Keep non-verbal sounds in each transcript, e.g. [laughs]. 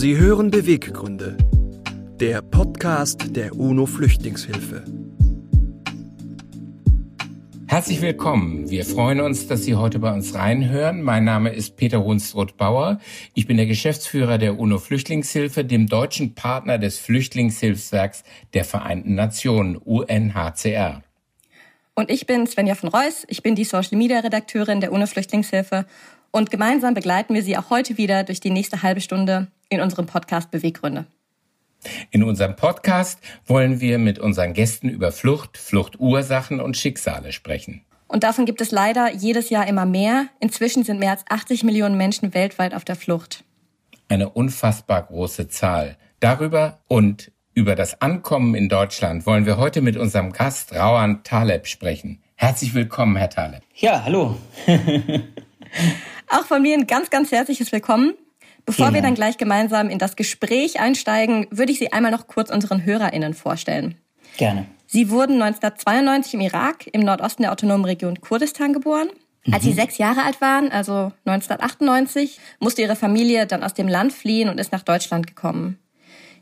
Sie hören Beweggründe, der Podcast der UNO Flüchtlingshilfe. Herzlich willkommen. Wir freuen uns, dass Sie heute bei uns reinhören. Mein Name ist Peter Hunsroth-Bauer. Ich bin der Geschäftsführer der UNO Flüchtlingshilfe, dem deutschen Partner des Flüchtlingshilfswerks der Vereinten Nationen, UNHCR. Und ich bin Svenja von Reuss. Ich bin die Social Media Redakteurin der UNO Flüchtlingshilfe. Und gemeinsam begleiten wir Sie auch heute wieder durch die nächste halbe Stunde in unserem Podcast Beweggründe. In unserem Podcast wollen wir mit unseren Gästen über Flucht, Fluchtursachen und Schicksale sprechen. Und davon gibt es leider jedes Jahr immer mehr. Inzwischen sind mehr als 80 Millionen Menschen weltweit auf der Flucht. Eine unfassbar große Zahl. Darüber und über das Ankommen in Deutschland wollen wir heute mit unserem Gast Rauan Taleb sprechen. Herzlich willkommen, Herr Taleb. Ja, hallo. [laughs] Auch von mir ein ganz, ganz herzliches Willkommen. Bevor genau. wir dann gleich gemeinsam in das Gespräch einsteigen, würde ich Sie einmal noch kurz unseren HörerInnen vorstellen. Gerne. Sie wurden 1992 im Irak, im Nordosten der autonomen Region Kurdistan geboren. Mhm. Als Sie sechs Jahre alt waren, also 1998, musste Ihre Familie dann aus dem Land fliehen und ist nach Deutschland gekommen.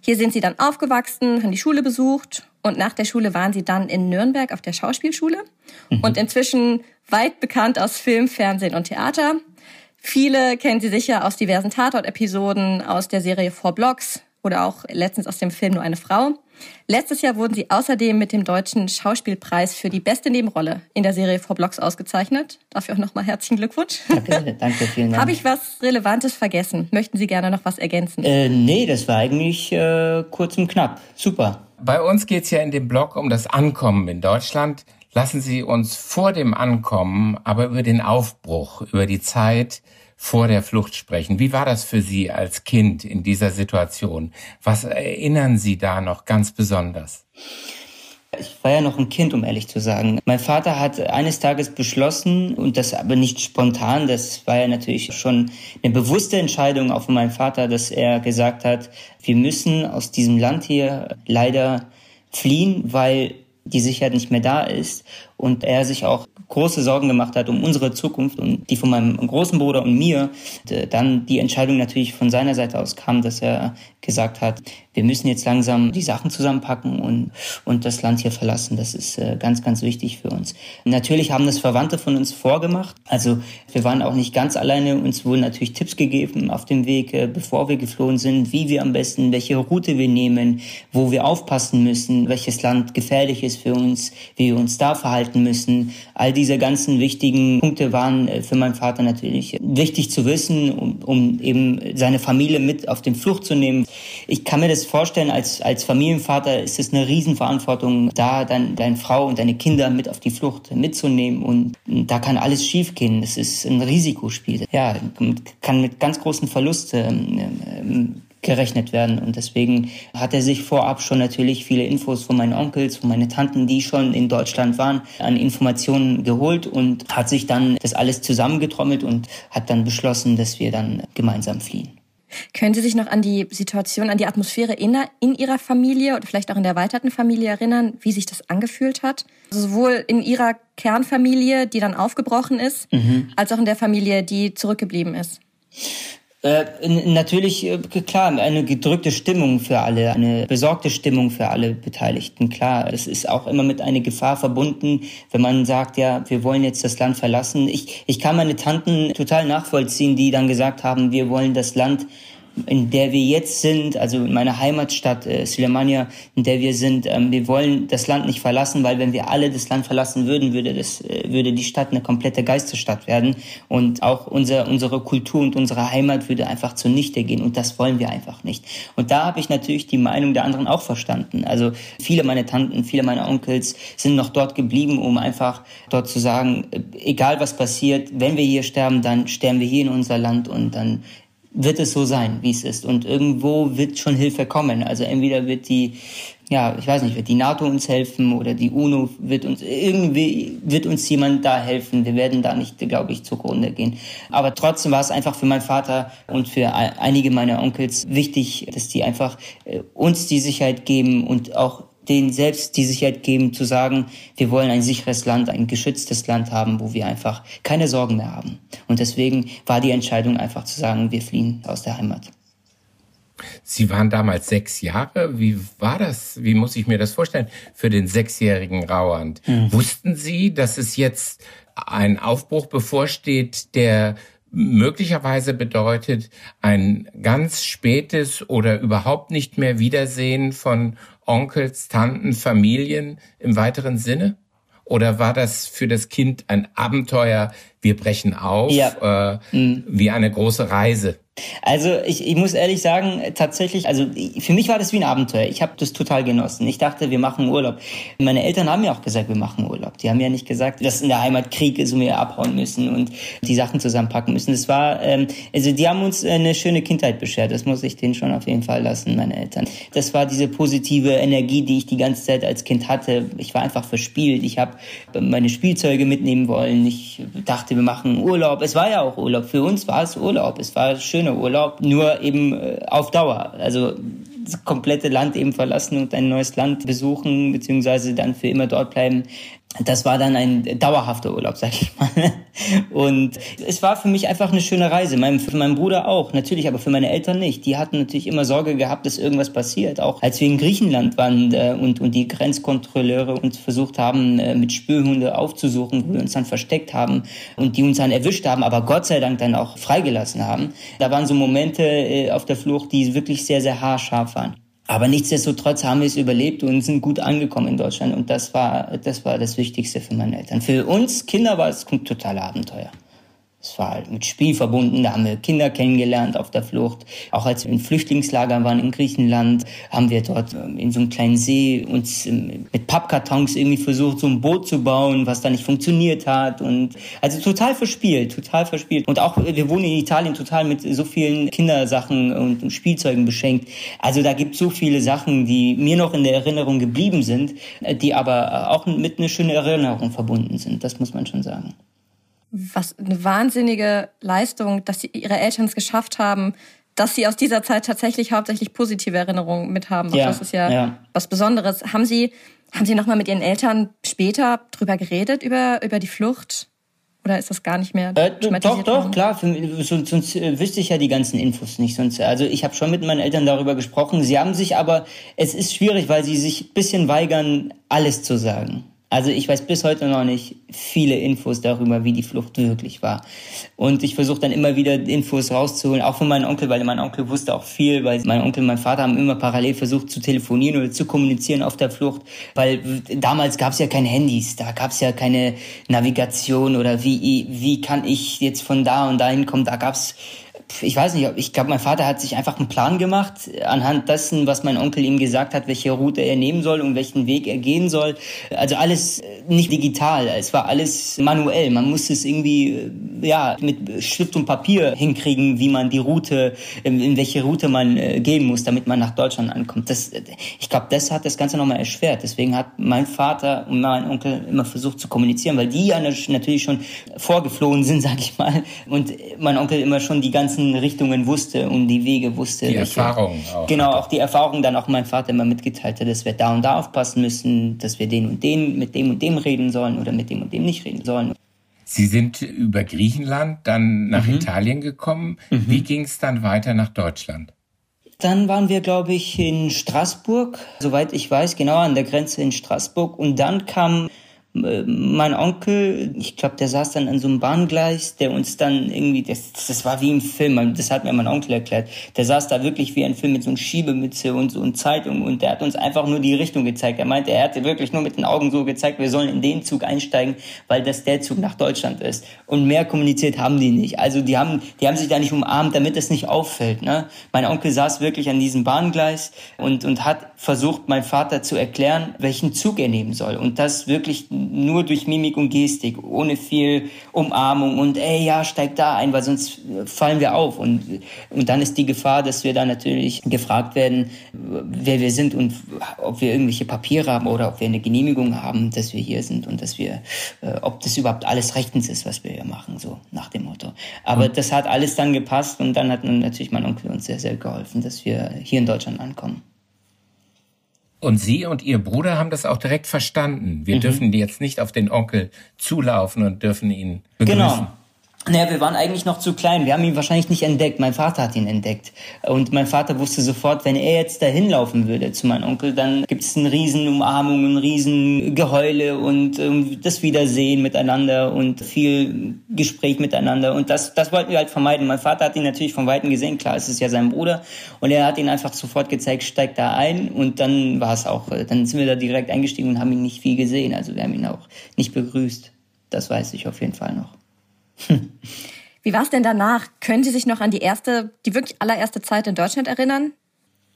Hier sind Sie dann aufgewachsen, haben die Schule besucht und nach der Schule waren Sie dann in Nürnberg auf der Schauspielschule mhm. und inzwischen weit bekannt aus Film, Fernsehen und Theater. Viele kennen sie sicher aus diversen Tatort-Episoden, aus der Serie Four Blocks oder auch letztens aus dem Film Nur eine Frau. Letztes Jahr wurden sie außerdem mit dem Deutschen Schauspielpreis für die beste Nebenrolle in der Serie Four Blocks ausgezeichnet. Dafür auch nochmal herzlichen Glückwunsch. Danke, danke, vielen Dank. Habe ich was Relevantes vergessen? Möchten Sie gerne noch was ergänzen? Äh, nee, das war eigentlich äh, kurz und knapp. Super. Bei uns geht es ja in dem Blog um das Ankommen in Deutschland. Lassen Sie uns vor dem Ankommen aber über den Aufbruch, über die Zeit vor der Flucht sprechen. Wie war das für Sie als Kind in dieser Situation? Was erinnern Sie da noch ganz besonders? Ich war ja noch ein Kind, um ehrlich zu sagen. Mein Vater hat eines Tages beschlossen, und das aber nicht spontan, das war ja natürlich schon eine bewusste Entscheidung auch von meinem Vater, dass er gesagt hat, wir müssen aus diesem Land hier leider fliehen, weil die Sicherheit nicht mehr da ist und er sich auch große Sorgen gemacht hat um unsere Zukunft und die von meinem großen Bruder und mir, dann die Entscheidung natürlich von seiner Seite aus kam, dass er gesagt hat, wir müssen jetzt langsam die Sachen zusammenpacken und, und das Land hier verlassen. Das ist äh, ganz, ganz wichtig für uns. Natürlich haben das Verwandte von uns vorgemacht. Also wir waren auch nicht ganz alleine. Uns wurden natürlich Tipps gegeben auf dem Weg, äh, bevor wir geflohen sind, wie wir am besten, welche Route wir nehmen, wo wir aufpassen müssen, welches Land gefährlich ist für uns, wie wir uns da verhalten müssen. All diese ganzen wichtigen Punkte waren äh, für meinen Vater natürlich wichtig zu wissen, um, um eben seine Familie mit auf den Flucht zu nehmen. Ich kann mir das vorstellen, als, als Familienvater ist es eine Riesenverantwortung, da dann deine Frau und deine Kinder mit auf die Flucht mitzunehmen und da kann alles schiefgehen. Das ist ein Risikospiel. Ja, kann mit ganz großen Verlusten ähm, gerechnet werden. Und deswegen hat er sich vorab schon natürlich viele Infos von meinen Onkels, von meinen Tanten, die schon in Deutschland waren, an Informationen geholt und hat sich dann das alles zusammengetrommelt und hat dann beschlossen, dass wir dann gemeinsam fliehen. Können Sie sich noch an die Situation, an die Atmosphäre in, in Ihrer Familie oder vielleicht auch in der erweiterten Familie erinnern, wie sich das angefühlt hat? Also sowohl in Ihrer Kernfamilie, die dann aufgebrochen ist, mhm. als auch in der Familie, die zurückgeblieben ist. Äh, natürlich, äh, klar, eine gedrückte Stimmung für alle, eine besorgte Stimmung für alle Beteiligten. Klar, es ist auch immer mit einer Gefahr verbunden, wenn man sagt, ja, wir wollen jetzt das Land verlassen. Ich, ich kann meine Tanten total nachvollziehen, die dann gesagt haben, wir wollen das Land in der wir jetzt sind, also in meiner Heimatstadt äh, Sulemania, in der wir sind, ähm, wir wollen das Land nicht verlassen, weil wenn wir alle das Land verlassen würden, würde das äh, würde die Stadt eine komplette Geisterstadt werden und auch unser, unsere Kultur und unsere Heimat würde einfach zunichte gehen und das wollen wir einfach nicht. Und da habe ich natürlich die Meinung der anderen auch verstanden. Also viele meiner Tanten, viele meiner Onkels sind noch dort geblieben, um einfach dort zu sagen, äh, egal was passiert, wenn wir hier sterben, dann sterben wir hier in unser Land und dann wird es so sein, wie es ist. Und irgendwo wird schon Hilfe kommen. Also entweder wird die, ja, ich weiß nicht, wird die NATO uns helfen oder die UNO wird uns, irgendwie wird uns jemand da helfen. Wir werden da nicht, glaube ich, zugrunde gehen. Aber trotzdem war es einfach für meinen Vater und für einige meiner Onkels wichtig, dass die einfach äh, uns die Sicherheit geben und auch denen selbst die Sicherheit geben, zu sagen, wir wollen ein sicheres Land, ein geschütztes Land haben, wo wir einfach keine Sorgen mehr haben. Und deswegen war die Entscheidung einfach zu sagen, wir fliehen aus der Heimat. Sie waren damals sechs Jahre. Wie war das? Wie muss ich mir das vorstellen für den sechsjährigen Rauand? Mhm. Wussten Sie, dass es jetzt ein Aufbruch bevorsteht, der möglicherweise bedeutet ein ganz spätes oder überhaupt nicht mehr Wiedersehen von Onkels, Tanten, Familien im weiteren Sinne? Oder war das für das Kind ein Abenteuer, wir brechen auf, ja. äh, mhm. wie eine große Reise? Also ich, ich muss ehrlich sagen, tatsächlich, also für mich war das wie ein Abenteuer. Ich habe das total genossen. Ich dachte, wir machen Urlaub. Meine Eltern haben ja auch gesagt, wir machen Urlaub. Die haben ja nicht gesagt, dass in der Heimat Krieg ist und wir abhauen müssen und die Sachen zusammenpacken müssen. Das war, ähm, also die haben uns eine schöne Kindheit beschert. Das muss ich denen schon auf jeden Fall lassen, meine Eltern. Das war diese positive Energie, die ich die ganze Zeit als Kind hatte. Ich war einfach verspielt. Ich habe meine Spielzeuge mitnehmen wollen. Ich dachte, wir machen Urlaub. Es war ja auch Urlaub. Für uns war es Urlaub. Es war schön schöner Urlaub, nur eben äh, auf Dauer. Also das komplette Land eben verlassen und ein neues Land besuchen, beziehungsweise dann für immer dort bleiben das war dann ein dauerhafter Urlaub, sag ich mal. [laughs] Und es war für mich einfach eine schöne Reise. für meinen Bruder auch, natürlich, aber für meine Eltern nicht. Die hatten natürlich immer Sorge gehabt, dass irgendwas passiert. Auch als wir in Griechenland waren äh, und, und die Grenzkontrolleure uns versucht haben, äh, mit Spürhunde aufzusuchen, wo wir uns dann versteckt haben und die uns dann erwischt haben, aber Gott sei Dank dann auch freigelassen haben. Da waren so Momente äh, auf der Flucht, die wirklich sehr, sehr haarscharf waren. Aber nichtsdestotrotz haben wir es überlebt und sind gut angekommen in Deutschland. Und das war, das war das Wichtigste für meine Eltern. Für uns Kinder war es ein totaler Abenteuer. Es war halt mit Spiel verbunden, da haben wir Kinder kennengelernt auf der Flucht. Auch als wir in Flüchtlingslagern waren in Griechenland, haben wir dort ähm, in so einem kleinen See uns ähm, mit Pappkartons irgendwie versucht, so ein Boot zu bauen, was da nicht funktioniert hat. Und also total verspielt, total verspielt. Und auch wir wohnen in Italien total mit so vielen Kindersachen und Spielzeugen beschenkt. Also da gibt es so viele Sachen, die mir noch in der Erinnerung geblieben sind, äh, die aber auch mit einer schönen Erinnerung verbunden sind. Das muss man schon sagen was eine wahnsinnige Leistung, dass sie, ihre Eltern es geschafft haben, dass sie aus dieser Zeit tatsächlich hauptsächlich positive Erinnerungen mit haben. Ja, das ist ja, ja, was Besonderes. Haben Sie, haben Sie nochmal mit Ihren Eltern später drüber geredet, über, über die Flucht? Oder ist das gar nicht mehr? Äh, doch, doch, worden? klar. Für, sonst, sonst äh, wüsste ich ja die ganzen Infos nicht. Sonst, also ich habe schon mit meinen Eltern darüber gesprochen. Sie haben sich aber, es ist schwierig, weil sie sich bisschen weigern, alles zu sagen. Also ich weiß bis heute noch nicht viele Infos darüber, wie die Flucht wirklich war. Und ich versuche dann immer wieder Infos rauszuholen, auch von meinem Onkel, weil mein Onkel wusste auch viel, weil mein Onkel und mein Vater haben immer parallel versucht zu telefonieren oder zu kommunizieren auf der Flucht, weil damals gab es ja keine Handys, da gab es ja keine Navigation oder wie, wie kann ich jetzt von da und dahin kommen, da gab es ich weiß nicht, ich glaube, mein Vater hat sich einfach einen Plan gemacht, anhand dessen, was mein Onkel ihm gesagt hat, welche Route er nehmen soll und welchen Weg er gehen soll. Also alles nicht digital, es war alles manuell. Man musste es irgendwie, ja, mit Stift und Papier hinkriegen, wie man die Route, in welche Route man äh, gehen muss, damit man nach Deutschland ankommt. Das, ich glaube, das hat das Ganze nochmal erschwert. Deswegen hat mein Vater und mein Onkel immer versucht zu kommunizieren, weil die ja natürlich schon vorgeflohen sind, [laughs] sag ich mal. Und mein Onkel immer schon die ganzen ganzen Richtungen wusste und die Wege wusste. Die Erfahrung auch. Genau, auch die Erfahrung dann auch mein Vater immer mitgeteilt hat, dass wir da und da aufpassen müssen, dass wir den und den mit dem und dem reden sollen oder mit dem und dem nicht reden sollen. Sie sind über Griechenland dann nach mhm. Italien gekommen. Mhm. Wie ging es dann weiter nach Deutschland? Dann waren wir, glaube ich, in Straßburg, soweit ich weiß, genau an der Grenze in Straßburg. Und dann kam mein Onkel, ich glaube, der saß dann an so einem Bahngleis, der uns dann irgendwie, das, das war wie im Film, das hat mir mein Onkel erklärt, der saß da wirklich wie ein Film mit so einem Schiebemütze und so und Zeitung und der hat uns einfach nur die Richtung gezeigt. Er meinte, er hatte wirklich nur mit den Augen so gezeigt, wir sollen in den Zug einsteigen, weil das der Zug nach Deutschland ist. Und mehr kommuniziert haben die nicht. Also die haben, die haben sich da nicht umarmt, damit es nicht auffällt. Ne? Mein Onkel saß wirklich an diesem Bahngleis und, und hat versucht, mein Vater zu erklären, welchen Zug er nehmen soll. Und das wirklich nur durch Mimik und Gestik, ohne viel Umarmung und ey, ja, steig da ein, weil sonst fallen wir auf. Und, und dann ist die Gefahr, dass wir dann natürlich gefragt werden, wer wir sind und ob wir irgendwelche Papiere haben oder ob wir eine Genehmigung haben, dass wir hier sind und dass wir, äh, ob das überhaupt alles rechtens ist, was wir hier machen, so nach dem Motto. Aber mhm. das hat alles dann gepasst und dann hat natürlich mein Onkel uns sehr, sehr geholfen, dass wir hier in Deutschland ankommen. Und Sie und Ihr Bruder haben das auch direkt verstanden. Wir mhm. dürfen jetzt nicht auf den Onkel zulaufen und dürfen ihn begrüßen. Genau. Naja, wir waren eigentlich noch zu klein. Wir haben ihn wahrscheinlich nicht entdeckt. Mein Vater hat ihn entdeckt. Und mein Vater wusste sofort, wenn er jetzt dahin laufen würde zu meinem Onkel, dann gibt es eine riesen Umarmung, ein riesen Geheule und ähm, das Wiedersehen miteinander und viel Gespräch miteinander. Und das, das wollten wir halt vermeiden. Mein Vater hat ihn natürlich von Weitem gesehen. Klar, es ist ja sein Bruder. Und er hat ihn einfach sofort gezeigt, steig da ein. Und dann war es auch, äh, dann sind wir da direkt eingestiegen und haben ihn nicht viel gesehen. Also wir haben ihn auch nicht begrüßt. Das weiß ich auf jeden Fall noch. Wie war es denn danach? Können Sie sich noch an die erste, die wirklich allererste Zeit in Deutschland erinnern?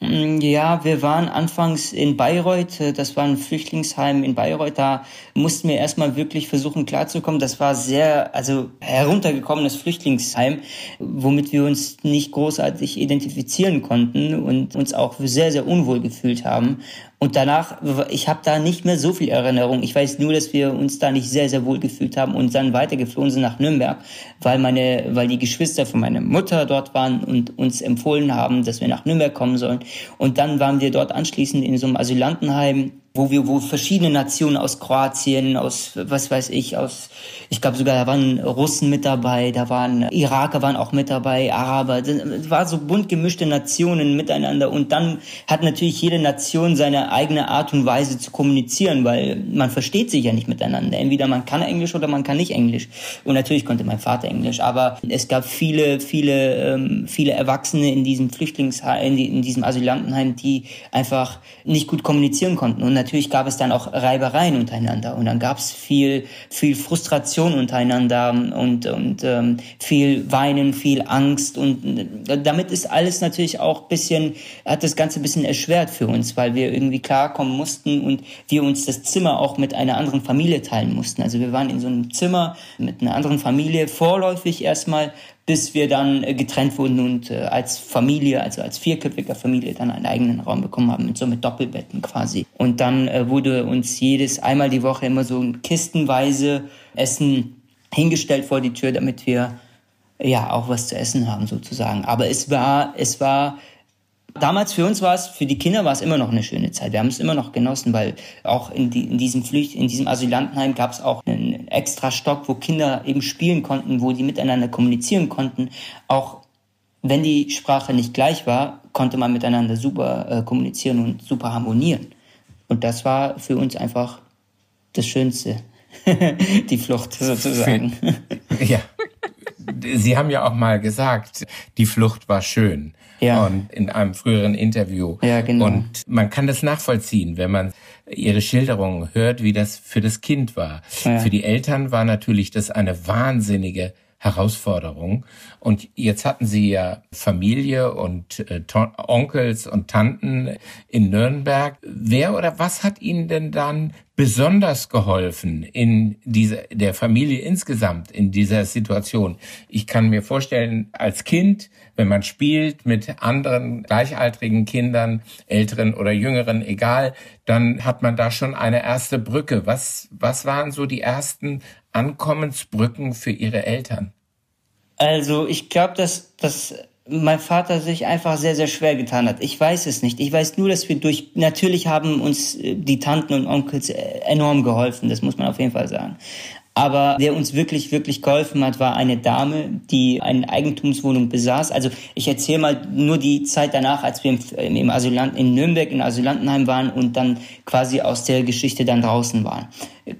Mm, ja, wir waren anfangs in Bayreuth, äh, das war ein Flüchtlingsheim in Bayreuth, da mussten wir erstmal wirklich versuchen klarzukommen. Das war sehr, also heruntergekommenes Flüchtlingsheim, womit wir uns nicht großartig identifizieren konnten und uns auch sehr, sehr unwohl gefühlt haben. Und danach, ich habe da nicht mehr so viel Erinnerung. Ich weiß nur, dass wir uns da nicht sehr, sehr wohl gefühlt haben und dann weitergeflogen sind nach Nürnberg, weil meine, weil die Geschwister von meiner Mutter dort waren und uns empfohlen haben, dass wir nach Nürnberg kommen sollen. Und dann waren wir dort anschließend in so einem Asylantenheim wo wir, wo verschiedene Nationen aus Kroatien, aus, was weiß ich, aus, ich glaube sogar, da waren Russen mit dabei, da waren Iraker waren auch mit dabei, Araber, es war so bunt gemischte Nationen miteinander und dann hat natürlich jede Nation seine eigene Art und Weise zu kommunizieren, weil man versteht sich ja nicht miteinander. Entweder man kann Englisch oder man kann nicht Englisch. Und natürlich konnte mein Vater Englisch, aber es gab viele, viele, ähm, viele Erwachsene in diesem Flüchtlingsheim, in diesem Asylantenheim, die einfach nicht gut kommunizieren konnten. Und natürlich gab es dann auch Reibereien untereinander und dann gab es viel, viel Frustration untereinander und, und ähm, viel Weinen, viel Angst und damit ist alles natürlich auch bisschen, hat das Ganze ein bisschen erschwert für uns, weil wir irgendwie klarkommen mussten und wir uns das Zimmer auch mit einer anderen Familie teilen mussten. Also wir waren in so einem Zimmer mit einer anderen Familie, vorläufig erstmal, bis wir dann äh, getrennt wurden und äh, als Familie, also als vierköpfiger Familie, dann einen eigenen Raum bekommen haben, mit so mit Doppelbetten quasi. Und dann äh, wurde uns jedes einmal die Woche immer so kistenweise Essen hingestellt vor die Tür, damit wir ja auch was zu essen haben sozusagen. Aber es war, es war Damals für uns war es, für die Kinder war es immer noch eine schöne Zeit. Wir haben es immer noch genossen, weil auch in, die, in diesem Flücht, in diesem Asylantenheim gab es auch einen extra Stock, wo Kinder eben spielen konnten, wo die miteinander kommunizieren konnten. Auch wenn die Sprache nicht gleich war, konnte man miteinander super äh, kommunizieren und super harmonieren. Und das war für uns einfach das Schönste. [laughs] die Flucht sozusagen. [laughs] ja. Sie haben ja auch mal gesagt, die Flucht war schön ja. und in einem früheren Interview. Ja, genau. Und man kann das nachvollziehen, wenn man ihre Schilderungen hört, wie das für das Kind war. Ja. Für die Eltern war natürlich das eine wahnsinnige Herausforderung. Und jetzt hatten Sie ja Familie und äh, Onkels und Tanten in Nürnberg. Wer oder was hat Ihnen denn dann besonders geholfen in dieser, der Familie insgesamt in dieser Situation? Ich kann mir vorstellen, als Kind, wenn man spielt mit anderen gleichaltrigen Kindern, älteren oder jüngeren, egal, dann hat man da schon eine erste Brücke. Was, was waren so die ersten Ankommensbrücken für ihre Eltern? Also ich glaube, dass, dass mein Vater sich einfach sehr, sehr schwer getan hat. Ich weiß es nicht. Ich weiß nur, dass wir durch, natürlich haben uns äh, die Tanten und Onkels äh, enorm geholfen, das muss man auf jeden Fall sagen. Aber wer uns wirklich, wirklich geholfen hat, war eine Dame, die eine Eigentumswohnung besaß. Also ich erzähle mal nur die Zeit danach, als wir im, im Asylant, in Nürnberg in Asylantenheim waren und dann quasi aus der Geschichte dann draußen waren.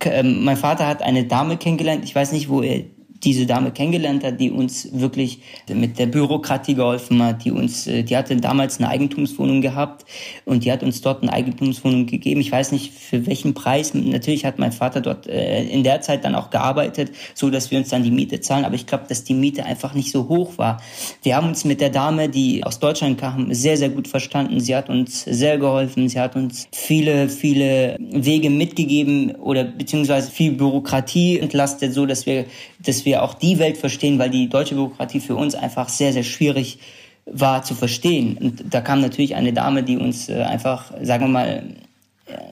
Ähm, mein Vater hat eine Dame kennengelernt. Ich weiß nicht, wo er diese Dame kennengelernt hat, die uns wirklich mit der Bürokratie geholfen hat, die uns, äh, die hatte damals eine Eigentumswohnung gehabt und die hat uns dort eine Eigentumswohnung gegeben. Ich weiß nicht für welchen Preis. Natürlich hat mein Vater dort äh, in der Zeit dann auch gearbeitet, so dass wir uns dann die Miete zahlen. Aber ich glaube, dass die Miete einfach nicht so hoch war. Wir haben uns mit der Dame, die aus Deutschland kam, sehr, sehr gut verstanden. Sie hat uns sehr geholfen. Sie hat uns viele, viele Wege mitgegeben oder beziehungsweise viel Bürokratie entlastet, so dass wir, dass wir auch die Welt verstehen, weil die deutsche Bürokratie für uns einfach sehr, sehr schwierig war zu verstehen. Und da kam natürlich eine Dame, die uns äh, einfach, sagen wir mal,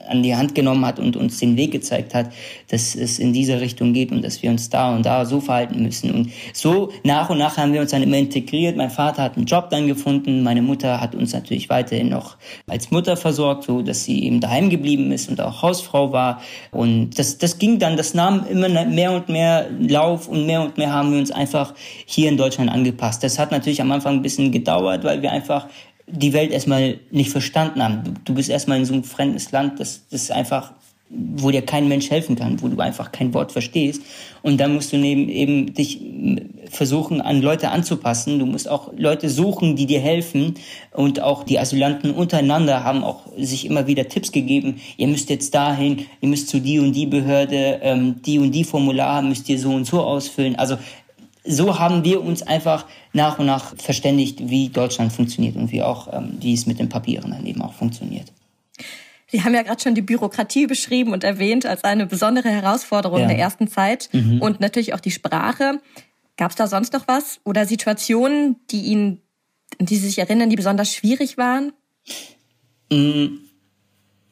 an die Hand genommen hat und uns den Weg gezeigt hat, dass es in diese Richtung geht und dass wir uns da und da so verhalten müssen. Und so nach und nach haben wir uns dann immer integriert. Mein Vater hat einen Job dann gefunden, meine Mutter hat uns natürlich weiterhin noch als Mutter versorgt, so dass sie eben daheim geblieben ist und auch Hausfrau war. Und das, das ging dann, das nahm immer mehr und mehr Lauf und mehr und mehr haben wir uns einfach hier in Deutschland angepasst. Das hat natürlich am Anfang ein bisschen gedauert, weil wir einfach die Welt erstmal nicht verstanden haben. Du, bist erstmal in so einem fremdes Land, das, das einfach, wo dir kein Mensch helfen kann, wo du einfach kein Wort verstehst. Und dann musst du neben, eben dich versuchen, an Leute anzupassen. Du musst auch Leute suchen, die dir helfen. Und auch die Asylanten untereinander haben auch sich immer wieder Tipps gegeben. Ihr müsst jetzt dahin, ihr müsst zu die und die Behörde, ähm, die und die Formular müsst ihr so und so ausfüllen. Also so haben wir uns einfach nach und nach verständigt, wie Deutschland funktioniert und wie auch, ähm, wie es mit den Papieren dann eben auch funktioniert. Sie haben ja gerade schon die Bürokratie beschrieben und erwähnt als eine besondere Herausforderung ja. der ersten Zeit mhm. und natürlich auch die Sprache. Gab es da sonst noch was oder Situationen, die Ihnen, die Sie sich erinnern, die besonders schwierig waren? Mhm.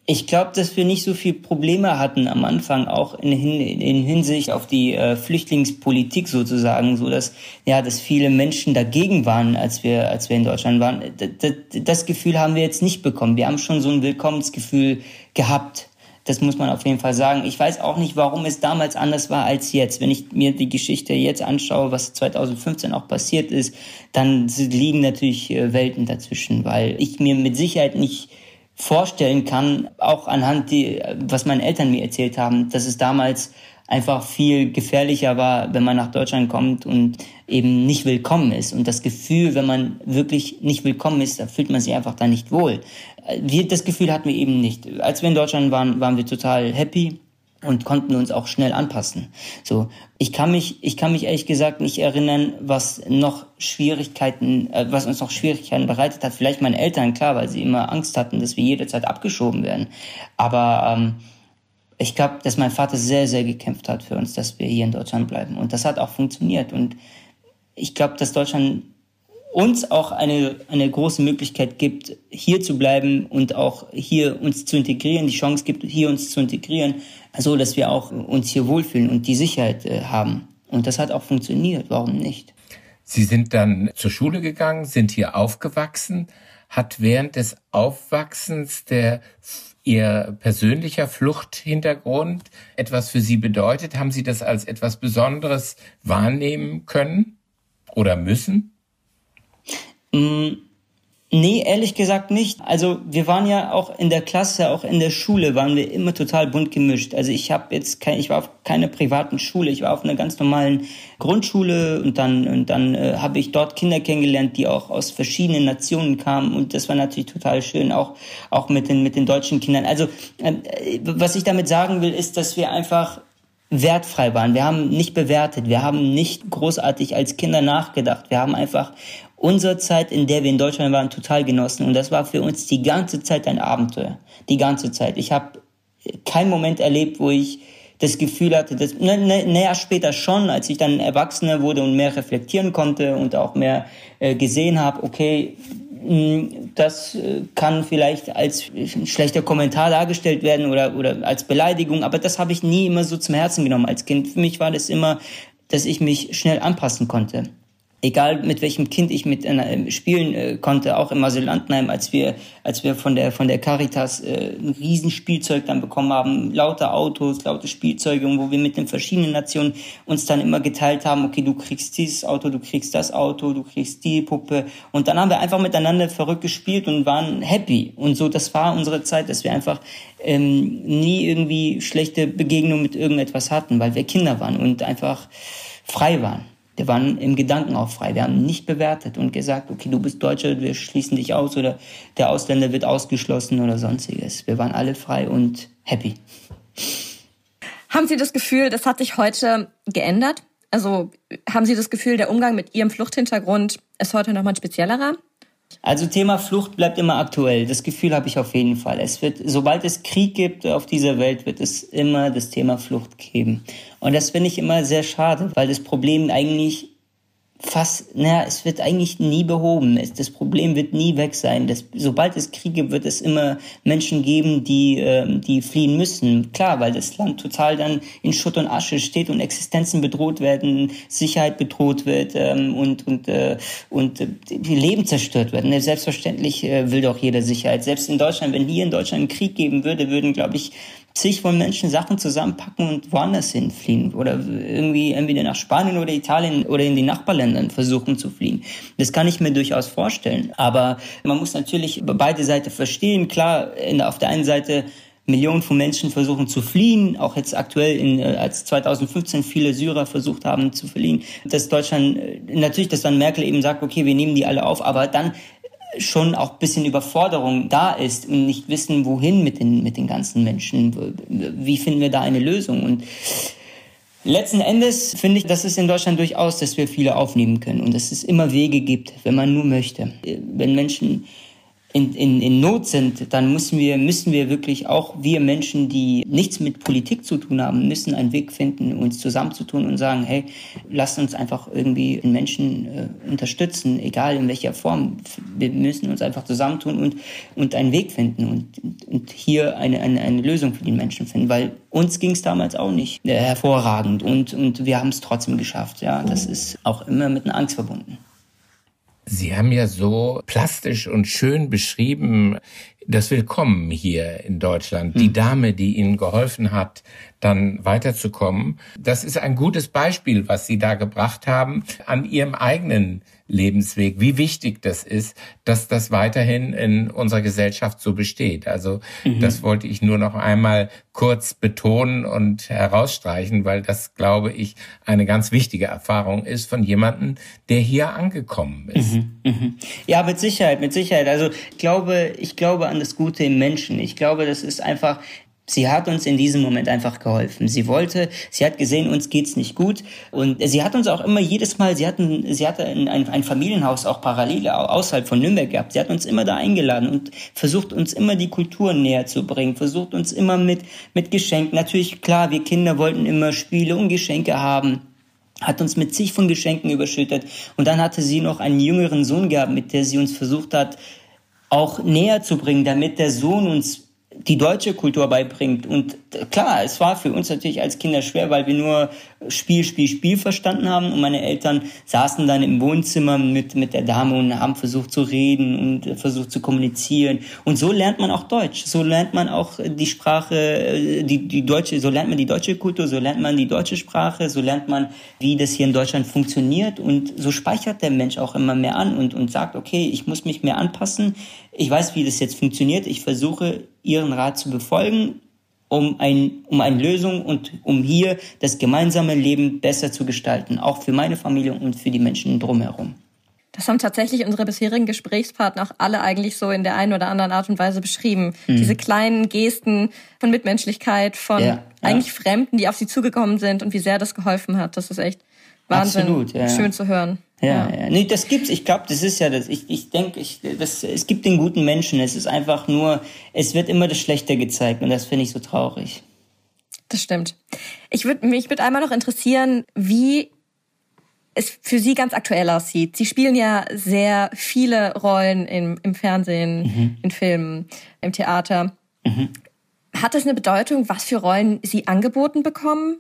Ich glaube, dass wir nicht so viel Probleme hatten am Anfang, auch in, in Hinsicht auf die äh, Flüchtlingspolitik sozusagen, so dass ja, dass viele Menschen dagegen waren, als wir als wir in Deutschland waren. Das, das Gefühl haben wir jetzt nicht bekommen. Wir haben schon so ein Willkommensgefühl gehabt. Das muss man auf jeden Fall sagen. Ich weiß auch nicht, warum es damals anders war als jetzt. Wenn ich mir die Geschichte jetzt anschaue, was 2015 auch passiert ist, dann liegen natürlich äh, Welten dazwischen, weil ich mir mit Sicherheit nicht vorstellen kann, auch anhand die, was meine Eltern mir erzählt haben, dass es damals einfach viel gefährlicher war, wenn man nach Deutschland kommt und eben nicht willkommen ist. Und das Gefühl, wenn man wirklich nicht willkommen ist, da fühlt man sich einfach da nicht wohl. Wir, das Gefühl hatten wir eben nicht. Als wir in Deutschland waren, waren wir total happy und konnten uns auch schnell anpassen. So, ich kann mich, ich kann mich ehrlich gesagt nicht erinnern, was noch Schwierigkeiten, äh, was uns noch Schwierigkeiten bereitet hat. Vielleicht meine Eltern, klar, weil sie immer Angst hatten, dass wir jederzeit abgeschoben werden. Aber ähm, ich glaube, dass mein Vater sehr, sehr gekämpft hat für uns, dass wir hier in Deutschland bleiben. Und das hat auch funktioniert. Und ich glaube, dass Deutschland uns auch eine, eine große Möglichkeit gibt, hier zu bleiben und auch hier uns zu integrieren, die Chance gibt, hier uns zu integrieren, so dass wir auch uns hier wohlfühlen und die Sicherheit äh, haben. Und das hat auch funktioniert. Warum nicht? Sie sind dann zur Schule gegangen, sind hier aufgewachsen. Hat während des Aufwachsens der Ihr persönlicher Fluchthintergrund etwas für Sie bedeutet? Haben Sie das als etwas Besonderes wahrnehmen können oder müssen? Mm, nee, ehrlich gesagt nicht. Also wir waren ja auch in der Klasse, auch in der Schule waren wir immer total bunt gemischt. Also ich habe jetzt kein, ich war auf keiner privaten Schule, ich war auf einer ganz normalen Grundschule und dann und dann äh, habe ich dort Kinder kennengelernt, die auch aus verschiedenen Nationen kamen und das war natürlich total schön, auch auch mit den mit den deutschen Kindern. Also äh, was ich damit sagen will, ist, dass wir einfach wertfrei waren. Wir haben nicht bewertet, wir haben nicht großartig als Kinder nachgedacht. Wir haben einfach unsere Zeit, in der wir in Deutschland waren, total genossen. Und das war für uns die ganze Zeit ein Abenteuer. Die ganze Zeit. Ich habe keinen Moment erlebt, wo ich das Gefühl hatte, dass, ne, ne, näher später schon, als ich dann Erwachsener wurde und mehr reflektieren konnte und auch mehr äh, gesehen habe, okay, mh, das äh, kann vielleicht als ein schlechter Kommentar dargestellt werden oder, oder als Beleidigung, aber das habe ich nie immer so zum Herzen genommen als Kind. Für mich war das immer, dass ich mich schnell anpassen konnte egal mit welchem Kind ich mit äh, spielen äh, konnte, auch im Asylantenheim, als wir, als wir von der, von der Caritas äh, ein Riesenspielzeug dann bekommen haben, lauter Autos, laute Spielzeuge, wo wir mit den verschiedenen Nationen uns dann immer geteilt haben, okay, du kriegst dieses Auto, du kriegst das Auto, du kriegst die Puppe. Und dann haben wir einfach miteinander verrückt gespielt und waren happy. Und so, das war unsere Zeit, dass wir einfach ähm, nie irgendwie schlechte Begegnungen mit irgendetwas hatten, weil wir Kinder waren und einfach frei waren. Wir waren im Gedanken auch frei. Wir haben nicht bewertet und gesagt, okay, du bist Deutscher, wir schließen dich aus oder der Ausländer wird ausgeschlossen oder sonstiges. Wir waren alle frei und happy. Haben Sie das Gefühl, das hat sich heute geändert? Also haben Sie das Gefühl, der Umgang mit Ihrem Fluchthintergrund ist heute nochmal speziellerer? Also Thema Flucht bleibt immer aktuell. Das Gefühl habe ich auf jeden Fall. Es wird, sobald es Krieg gibt auf dieser Welt, wird es immer das Thema Flucht geben. Und das finde ich immer sehr schade, weil das Problem eigentlich fast, naja, es wird eigentlich nie behoben. Das Problem wird nie weg sein. Das, sobald es Kriege wird es immer Menschen geben, die, äh, die fliehen müssen. Klar, weil das Land total dann in Schutt und Asche steht und Existenzen bedroht werden, Sicherheit bedroht wird ähm, und, und, äh, und äh, Leben zerstört werden. Selbstverständlich äh, will doch jeder Sicherheit. Selbst in Deutschland, wenn hier in Deutschland einen Krieg geben würde, würden, glaube ich, zig von Menschen Sachen zusammenpacken und woanders hinfliehen oder irgendwie entweder nach Spanien oder Italien oder in die Nachbarländer versuchen zu fliehen. Das kann ich mir durchaus vorstellen. Aber man muss natürlich beide Seiten verstehen. Klar, auf der einen Seite Millionen von Menschen versuchen zu fliehen, auch jetzt aktuell, in, äh, als 2015 viele Syrer versucht haben zu fliehen, dass Deutschland, äh, natürlich, dass dann Merkel eben sagt, okay, wir nehmen die alle auf, aber dann schon auch ein bisschen Überforderung da ist und nicht wissen, wohin mit den, mit den ganzen Menschen. Wie finden wir da eine Lösung? Und letzten Endes finde ich, dass es in Deutschland durchaus, dass wir viele aufnehmen können und dass es immer Wege gibt, wenn man nur möchte. Wenn Menschen in, in, in Not sind, dann müssen wir, müssen wir wirklich auch wir Menschen, die nichts mit Politik zu tun haben, müssen einen Weg finden, uns zusammenzutun und sagen, hey, lasst uns einfach irgendwie Menschen äh, unterstützen, egal in welcher Form. Wir müssen uns einfach zusammentun und, und einen Weg finden und, und hier eine, eine, eine Lösung für die Menschen finden, weil uns ging es damals auch nicht äh, hervorragend und, und wir haben es trotzdem geschafft. Ja, das ist auch immer mit einer Angst verbunden. Sie haben ja so plastisch und schön beschrieben, das Willkommen hier in Deutschland. Die hm. Dame, die Ihnen geholfen hat, dann weiterzukommen. Das ist ein gutes Beispiel, was Sie da gebracht haben an Ihrem eigenen Lebensweg, wie wichtig das ist, dass das weiterhin in unserer Gesellschaft so besteht. Also mhm. das wollte ich nur noch einmal kurz betonen und herausstreichen, weil das, glaube ich, eine ganz wichtige Erfahrung ist von jemandem, der hier angekommen ist. Mhm. Mhm. Ja, mit Sicherheit, mit Sicherheit. Also ich glaube, ich glaube an das Gute im Menschen. Ich glaube, das ist einfach Sie hat uns in diesem Moment einfach geholfen. Sie wollte, sie hat gesehen, uns geht's nicht gut und sie hat uns auch immer jedes Mal, sie hatten, sie hatte ein, ein Familienhaus auch parallel außerhalb von Nürnberg gehabt. Sie hat uns immer da eingeladen und versucht uns immer die Kultur näher zu bringen, versucht uns immer mit mit Geschenken. Natürlich klar, wir Kinder wollten immer Spiele und Geschenke haben hat uns mit zig von Geschenken überschüttet und dann hatte sie noch einen jüngeren Sohn gehabt, mit der sie uns versucht hat auch näher zu bringen, damit der Sohn uns die deutsche Kultur beibringt. Und klar, es war für uns natürlich als Kinder schwer, weil wir nur Spiel, Spiel, Spiel verstanden haben. Und meine Eltern saßen dann im Wohnzimmer mit, mit der Dame und haben versucht zu reden und versucht zu kommunizieren. Und so lernt man auch Deutsch. So lernt man auch die Sprache, die, die deutsche, so lernt man die deutsche Kultur, so lernt man die deutsche Sprache, so lernt man, wie das hier in Deutschland funktioniert. Und so speichert der Mensch auch immer mehr an und, und sagt, okay, ich muss mich mehr anpassen. Ich weiß, wie das jetzt funktioniert. Ich versuche, Ihren Rat zu befolgen, um, ein, um eine Lösung und um hier das gemeinsame Leben besser zu gestalten, auch für meine Familie und für die Menschen drumherum. Das haben tatsächlich unsere bisherigen Gesprächspartner auch alle eigentlich so in der einen oder anderen Art und Weise beschrieben. Mhm. Diese kleinen Gesten von Mitmenschlichkeit, von ja, eigentlich ja. Fremden, die auf sie zugekommen sind und wie sehr das geholfen hat. Das ist echt Wahnsinn, Absolut, ja. schön zu hören. Ja, ja. Nee, das gibt's. Ich glaube, das ist ja das. Ich, ich denke, ich, das, es gibt den guten Menschen. Es ist einfach nur, es wird immer das Schlechte gezeigt und das finde ich so traurig. Das stimmt. Ich würde mich würde einmal noch interessieren, wie es für Sie ganz aktuell aussieht. Sie spielen ja sehr viele Rollen im, im Fernsehen, mhm. in Filmen, im Theater. Mhm. Hat es eine Bedeutung, was für Rollen Sie angeboten bekommen?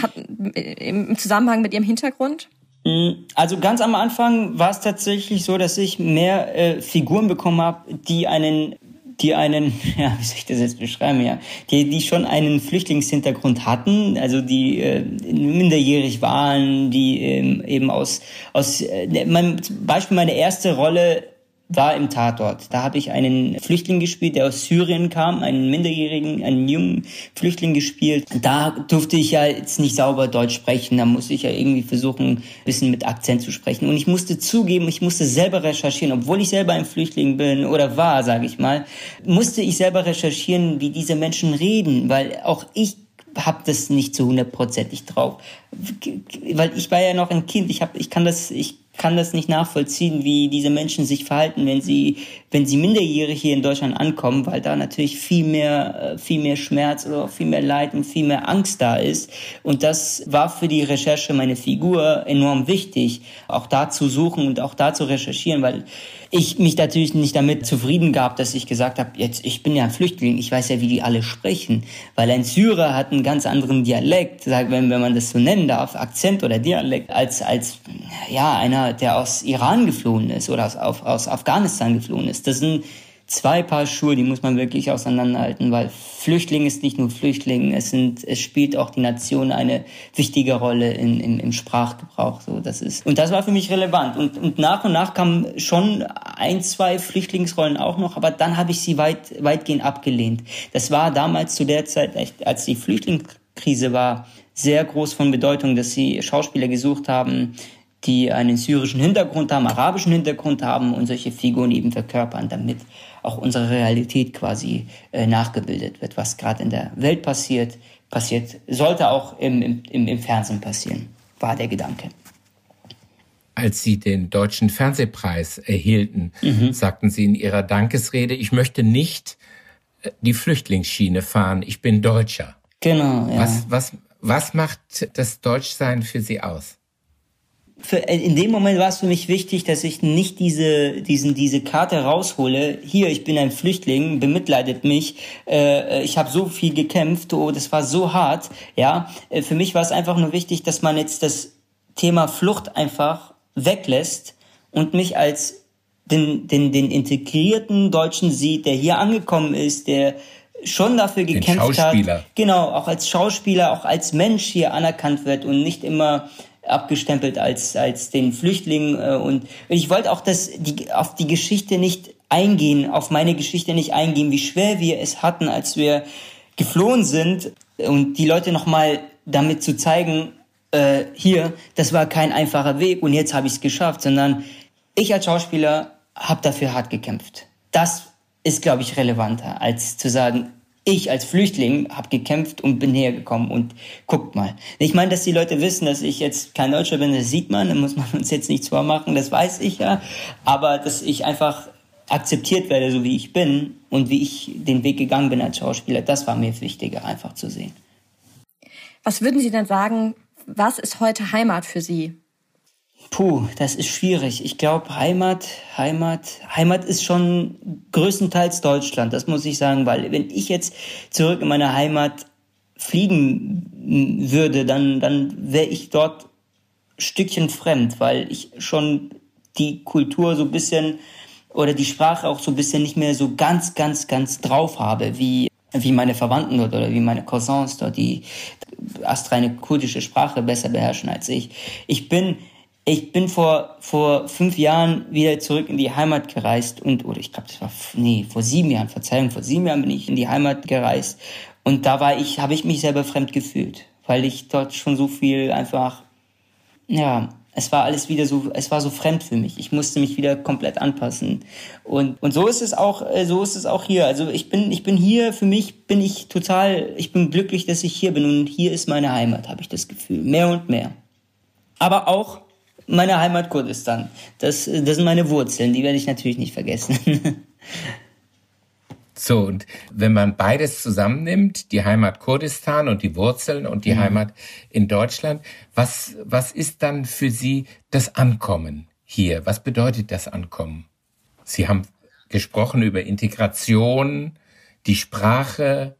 Hat, Im Zusammenhang mit Ihrem Hintergrund? Mm, also ganz am Anfang war es tatsächlich so, dass ich mehr äh, Figuren bekommen habe, die einen die einen, [laughs] ja, wie soll ich das jetzt beschreiben, ja, die, die schon einen Flüchtlingshintergrund hatten, also die äh, minderjährig waren, die ähm, eben aus, aus äh, mein Beispiel meine erste Rolle war im Tatort. Da habe ich einen Flüchtling gespielt, der aus Syrien kam, einen Minderjährigen, einen jungen Flüchtling gespielt. Da durfte ich ja jetzt nicht sauber Deutsch sprechen, da musste ich ja irgendwie versuchen, ein bisschen mit Akzent zu sprechen. Und ich musste zugeben, ich musste selber recherchieren, obwohl ich selber ein Flüchtling bin oder war, sage ich mal, musste ich selber recherchieren, wie diese Menschen reden, weil auch ich habe das nicht zu hundertprozentig drauf, weil ich war ja noch ein Kind. Ich habe, ich kann das, ich kann das nicht nachvollziehen, wie diese Menschen sich verhalten, wenn sie, wenn sie minderjährig hier in Deutschland ankommen, weil da natürlich viel mehr, äh, viel mehr Schmerz oder viel mehr Leid und viel mehr Angst da ist. Und das war für die Recherche meine Figur enorm wichtig, auch da zu suchen und auch da zu recherchieren, weil ich mich natürlich nicht damit zufrieden gab, dass ich gesagt habe, jetzt ich bin ja ein Flüchtling, ich weiß ja, wie die alle sprechen, weil ein Syrer hat einen ganz anderen Dialekt, wenn, wenn man das so nennen darf, Akzent oder Dialekt, als als ja einer, der aus Iran geflohen ist oder aus, aus Afghanistan geflohen ist. Das sind zwei Paar Schuhe, die muss man wirklich auseinanderhalten, weil Flüchtling ist nicht nur Flüchtling, es sind, es spielt auch die Nation eine wichtige Rolle in, im, im Sprachgebrauch. So, das ist, und das war für mich relevant. Und, und nach und nach kamen schon ein, zwei Flüchtlingsrollen auch noch, aber dann habe ich sie weit, weitgehend abgelehnt. Das war damals zu der Zeit, als die Flüchtlingskrise war, sehr groß von Bedeutung, dass sie Schauspieler gesucht haben, die einen syrischen Hintergrund haben, arabischen Hintergrund haben und solche Figuren eben verkörpern, damit auch unsere Realität quasi äh, nachgebildet wird. Was gerade in der Welt passiert, passiert, sollte auch im, im, im Fernsehen passieren, war der Gedanke. Als Sie den Deutschen Fernsehpreis erhielten, mhm. sagten Sie in Ihrer Dankesrede, ich möchte nicht äh, die Flüchtlingsschiene fahren, ich bin Deutscher. Genau, ja. Was, was, was macht das Deutschsein für Sie aus? Für, äh, in dem Moment war es für mich wichtig, dass ich nicht diese, diesen, diese Karte raushole. Hier, ich bin ein Flüchtling, bemitleidet mich. Äh, ich habe so viel gekämpft, oh, das war so hart. Ja, äh, für mich war es einfach nur wichtig, dass man jetzt das Thema Flucht einfach weglässt und mich als den, den, den integrierten Deutschen sieht, der hier angekommen ist, der schon dafür gekämpft hat. Genau, auch als Schauspieler, auch als Mensch hier anerkannt wird und nicht immer abgestempelt als, als den Flüchtling. Äh, und ich wollte auch dass die, auf die Geschichte nicht eingehen, auf meine Geschichte nicht eingehen, wie schwer wir es hatten, als wir geflohen sind und die Leute nochmal damit zu zeigen, äh, hier, das war kein einfacher Weg und jetzt habe ich es geschafft, sondern ich als Schauspieler habe dafür hart gekämpft. Das ist, glaube ich, relevanter, als zu sagen, ich als Flüchtling habe gekämpft und bin hergekommen und guckt mal. Ich meine, dass die Leute wissen, dass ich jetzt kein Deutscher bin, das sieht man, da muss man [laughs] uns jetzt nichts vormachen, das weiß ich ja. Aber dass ich einfach akzeptiert werde, so wie ich bin und wie ich den Weg gegangen bin als Schauspieler, das war mir wichtiger, einfach zu sehen. Was würden Sie denn sagen, was ist heute Heimat für Sie? Puh, das ist schwierig. Ich glaube, Heimat, Heimat, Heimat ist schon größtenteils Deutschland, das muss ich sagen, weil wenn ich jetzt zurück in meine Heimat fliegen würde, dann, dann wäre ich dort Stückchen fremd, weil ich schon die Kultur so ein bisschen oder die Sprache auch so ein bisschen nicht mehr so ganz, ganz, ganz drauf habe, wie, wie meine Verwandten dort oder wie meine Cousins dort, die astreine kurdische Sprache besser beherrschen als ich. Ich bin ich bin vor, vor fünf Jahren wieder zurück in die Heimat gereist und, oder ich glaube, das war, nee, vor sieben Jahren, Verzeihung, vor sieben Jahren bin ich in die Heimat gereist und da war ich, habe ich mich selber fremd gefühlt, weil ich dort schon so viel einfach, ja, es war alles wieder so, es war so fremd für mich. Ich musste mich wieder komplett anpassen. Und, und so ist es auch, äh, so ist es auch hier. Also ich bin, ich bin hier, für mich bin ich total, ich bin glücklich, dass ich hier bin und hier ist meine Heimat, habe ich das Gefühl. Mehr und mehr. Aber auch meine Heimat Kurdistan. Das, das sind meine Wurzeln, die werde ich natürlich nicht vergessen. [laughs] So, und wenn man beides zusammennimmt, die Heimat Kurdistan und die Wurzeln und die mhm. Heimat in Deutschland, was, was ist dann für Sie das Ankommen hier? Was bedeutet das Ankommen? Sie haben gesprochen über Integration, die Sprache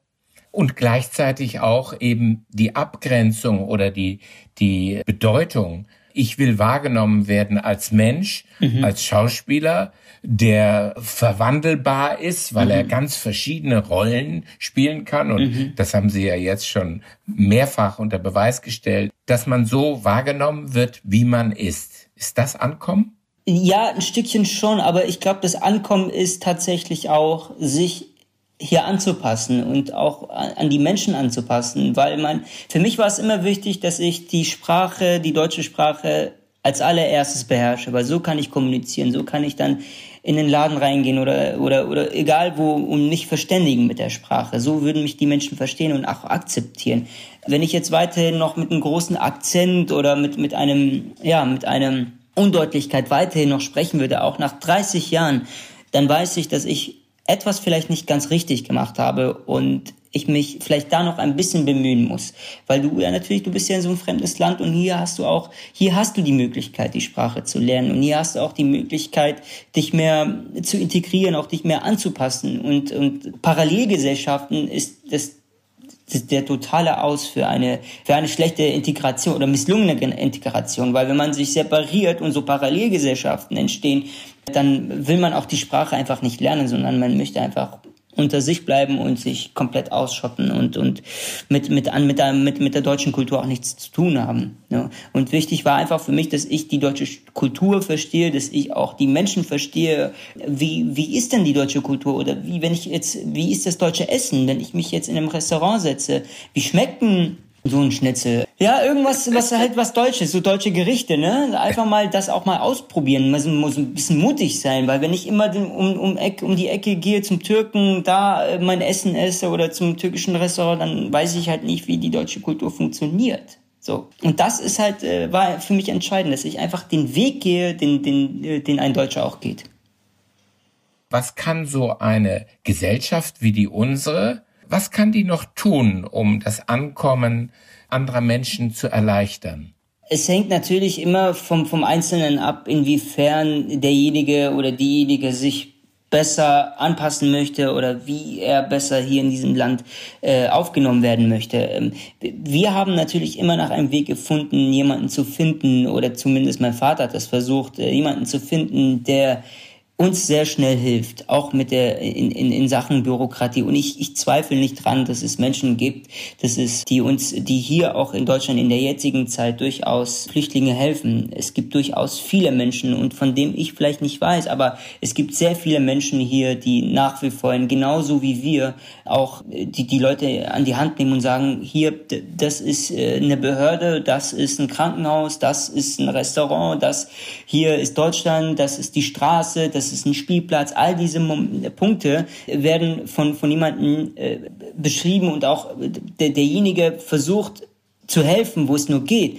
und gleichzeitig auch eben die Abgrenzung oder die, die Bedeutung ich will wahrgenommen werden als Mensch, mhm. als Schauspieler, der verwandelbar ist, weil mhm. er ganz verschiedene Rollen spielen kann. Und mhm. das haben Sie ja jetzt schon mehrfach unter Beweis gestellt, dass man so wahrgenommen wird, wie man ist. Ist das Ankommen? Ja, ein Stückchen schon, aber ich glaube, das Ankommen ist tatsächlich auch, sich hier anzupassen und auch an die Menschen anzupassen, weil man, für mich war es immer wichtig, dass ich die Sprache, die deutsche Sprache als allererstes beherrsche, weil so kann ich kommunizieren, so kann ich dann in den Laden reingehen oder, oder, oder egal wo und mich verständigen mit der Sprache. So würden mich die Menschen verstehen und auch akzeptieren. Wenn ich jetzt weiterhin noch mit einem großen Akzent oder mit, mit einem, ja, mit einem, Undeutlichkeit weiterhin noch sprechen würde, auch nach 30 Jahren, dann weiß ich, dass ich etwas vielleicht nicht ganz richtig gemacht habe und ich mich vielleicht da noch ein bisschen bemühen muss. Weil du ja natürlich, du bist ja in so ein fremdes Land und hier hast du auch, hier hast du die Möglichkeit, die Sprache zu lernen und hier hast du auch die Möglichkeit, dich mehr zu integrieren, auch dich mehr anzupassen und, und Parallelgesellschaften ist das der totale Aus für eine, für eine schlechte Integration oder misslungene Integration, weil wenn man sich separiert und so Parallelgesellschaften entstehen, dann will man auch die Sprache einfach nicht lernen, sondern man möchte einfach unter sich bleiben und sich komplett ausschotten und, und mit, mit, an, mit, mit, mit der deutschen Kultur auch nichts zu tun haben. Ja. Und wichtig war einfach für mich, dass ich die deutsche Kultur verstehe, dass ich auch die Menschen verstehe. Wie, wie ist denn die deutsche Kultur? Oder wie, wenn ich jetzt, wie ist das deutsche Essen? Wenn ich mich jetzt in einem Restaurant setze, wie schmecken so ein Schnitzel. Ja, irgendwas, was halt was Deutsches, so deutsche Gerichte, ne? Einfach mal das auch mal ausprobieren. Man muss ein bisschen mutig sein, weil wenn ich immer um, um, Eck, um die Ecke gehe zum Türken, da äh, mein Essen esse oder zum türkischen Restaurant, dann weiß ich halt nicht, wie die deutsche Kultur funktioniert. So. Und das ist halt, äh, war für mich entscheidend, dass ich einfach den Weg gehe, den, den, äh, den ein Deutscher auch geht. Was kann so eine Gesellschaft wie die unsere was kann die noch tun, um das Ankommen anderer Menschen zu erleichtern? Es hängt natürlich immer vom, vom Einzelnen ab, inwiefern derjenige oder diejenige sich besser anpassen möchte oder wie er besser hier in diesem Land äh, aufgenommen werden möchte. Ähm, wir haben natürlich immer nach einem Weg gefunden, jemanden zu finden, oder zumindest mein Vater hat das versucht, äh, jemanden zu finden, der uns sehr schnell hilft, auch mit der in, in, in Sachen Bürokratie. Und ich, ich zweifle nicht dran, dass es Menschen gibt, dass es die uns, die hier auch in Deutschland in der jetzigen Zeit durchaus Flüchtlinge helfen. Es gibt durchaus viele Menschen und von dem ich vielleicht nicht weiß, aber es gibt sehr viele Menschen hier, die nach wie vor genauso wie wir auch die die Leute an die Hand nehmen und sagen, hier das ist äh, eine Behörde, das ist ein Krankenhaus, das ist ein Restaurant, das hier ist Deutschland, das ist die Straße, das das ist ein Spielplatz, all diese Punkte werden von, von jemandem äh, beschrieben und auch der, derjenige versucht zu helfen, wo es nur geht.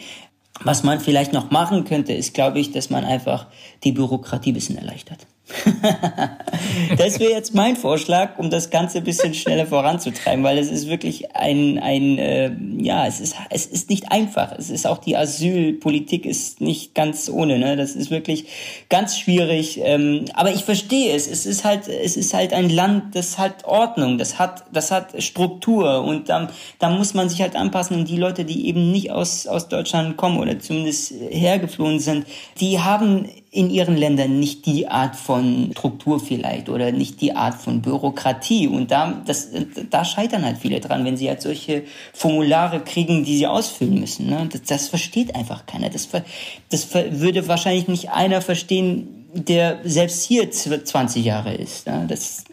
Was man vielleicht noch machen könnte, ist, glaube ich, dass man einfach die Bürokratie ein bisschen erleichtert. [laughs] das wäre jetzt mein Vorschlag, um das Ganze ein bisschen schneller voranzutreiben, weil es ist wirklich ein, ein äh, ja, es ist, es ist nicht einfach. Es ist auch die Asylpolitik ist nicht ganz ohne, ne? Das ist wirklich ganz schwierig. Ähm, aber ich verstehe es. Es ist halt, es ist halt ein Land, das hat Ordnung, das hat, das hat Struktur und da, da muss man sich halt anpassen. Und die Leute, die eben nicht aus, aus Deutschland kommen oder zumindest hergeflohen sind, die haben in ihren Ländern nicht die Art von Struktur vielleicht oder nicht die Art von Bürokratie. Und da, das, da scheitern halt viele dran, wenn sie halt solche Formulare kriegen, die sie ausfüllen müssen. Ne? Das, das versteht einfach keiner. Das, das würde wahrscheinlich nicht einer verstehen, der selbst hier 20 Jahre ist. Ne? Das,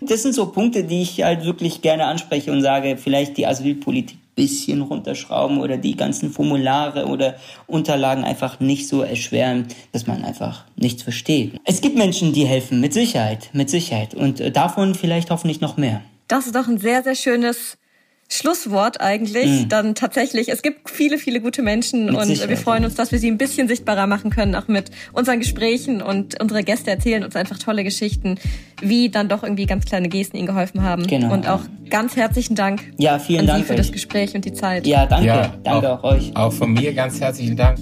das sind so Punkte, die ich halt wirklich gerne anspreche und sage, vielleicht die Asylpolitik bisschen runterschrauben oder die ganzen Formulare oder Unterlagen einfach nicht so erschweren, dass man einfach nichts versteht. Es gibt Menschen, die helfen, mit Sicherheit, mit Sicherheit. Und äh, davon vielleicht hoffentlich noch mehr. Das ist doch ein sehr, sehr schönes Schlusswort eigentlich. Mhm. Dann tatsächlich, es gibt viele, viele gute Menschen mit und Sicherheit, wir freuen uns, dass wir sie ein bisschen sichtbarer machen können, auch mit unseren Gesprächen und unsere Gäste erzählen uns einfach tolle Geschichten, wie dann doch irgendwie ganz kleine Gesten ihnen geholfen haben. Genau. Und auch ganz herzlichen Dank. Ja, vielen Dank Sie für euch. das Gespräch und die Zeit. Ja, danke. Ja, danke auch, auch euch. Auch von mir ganz herzlichen Dank.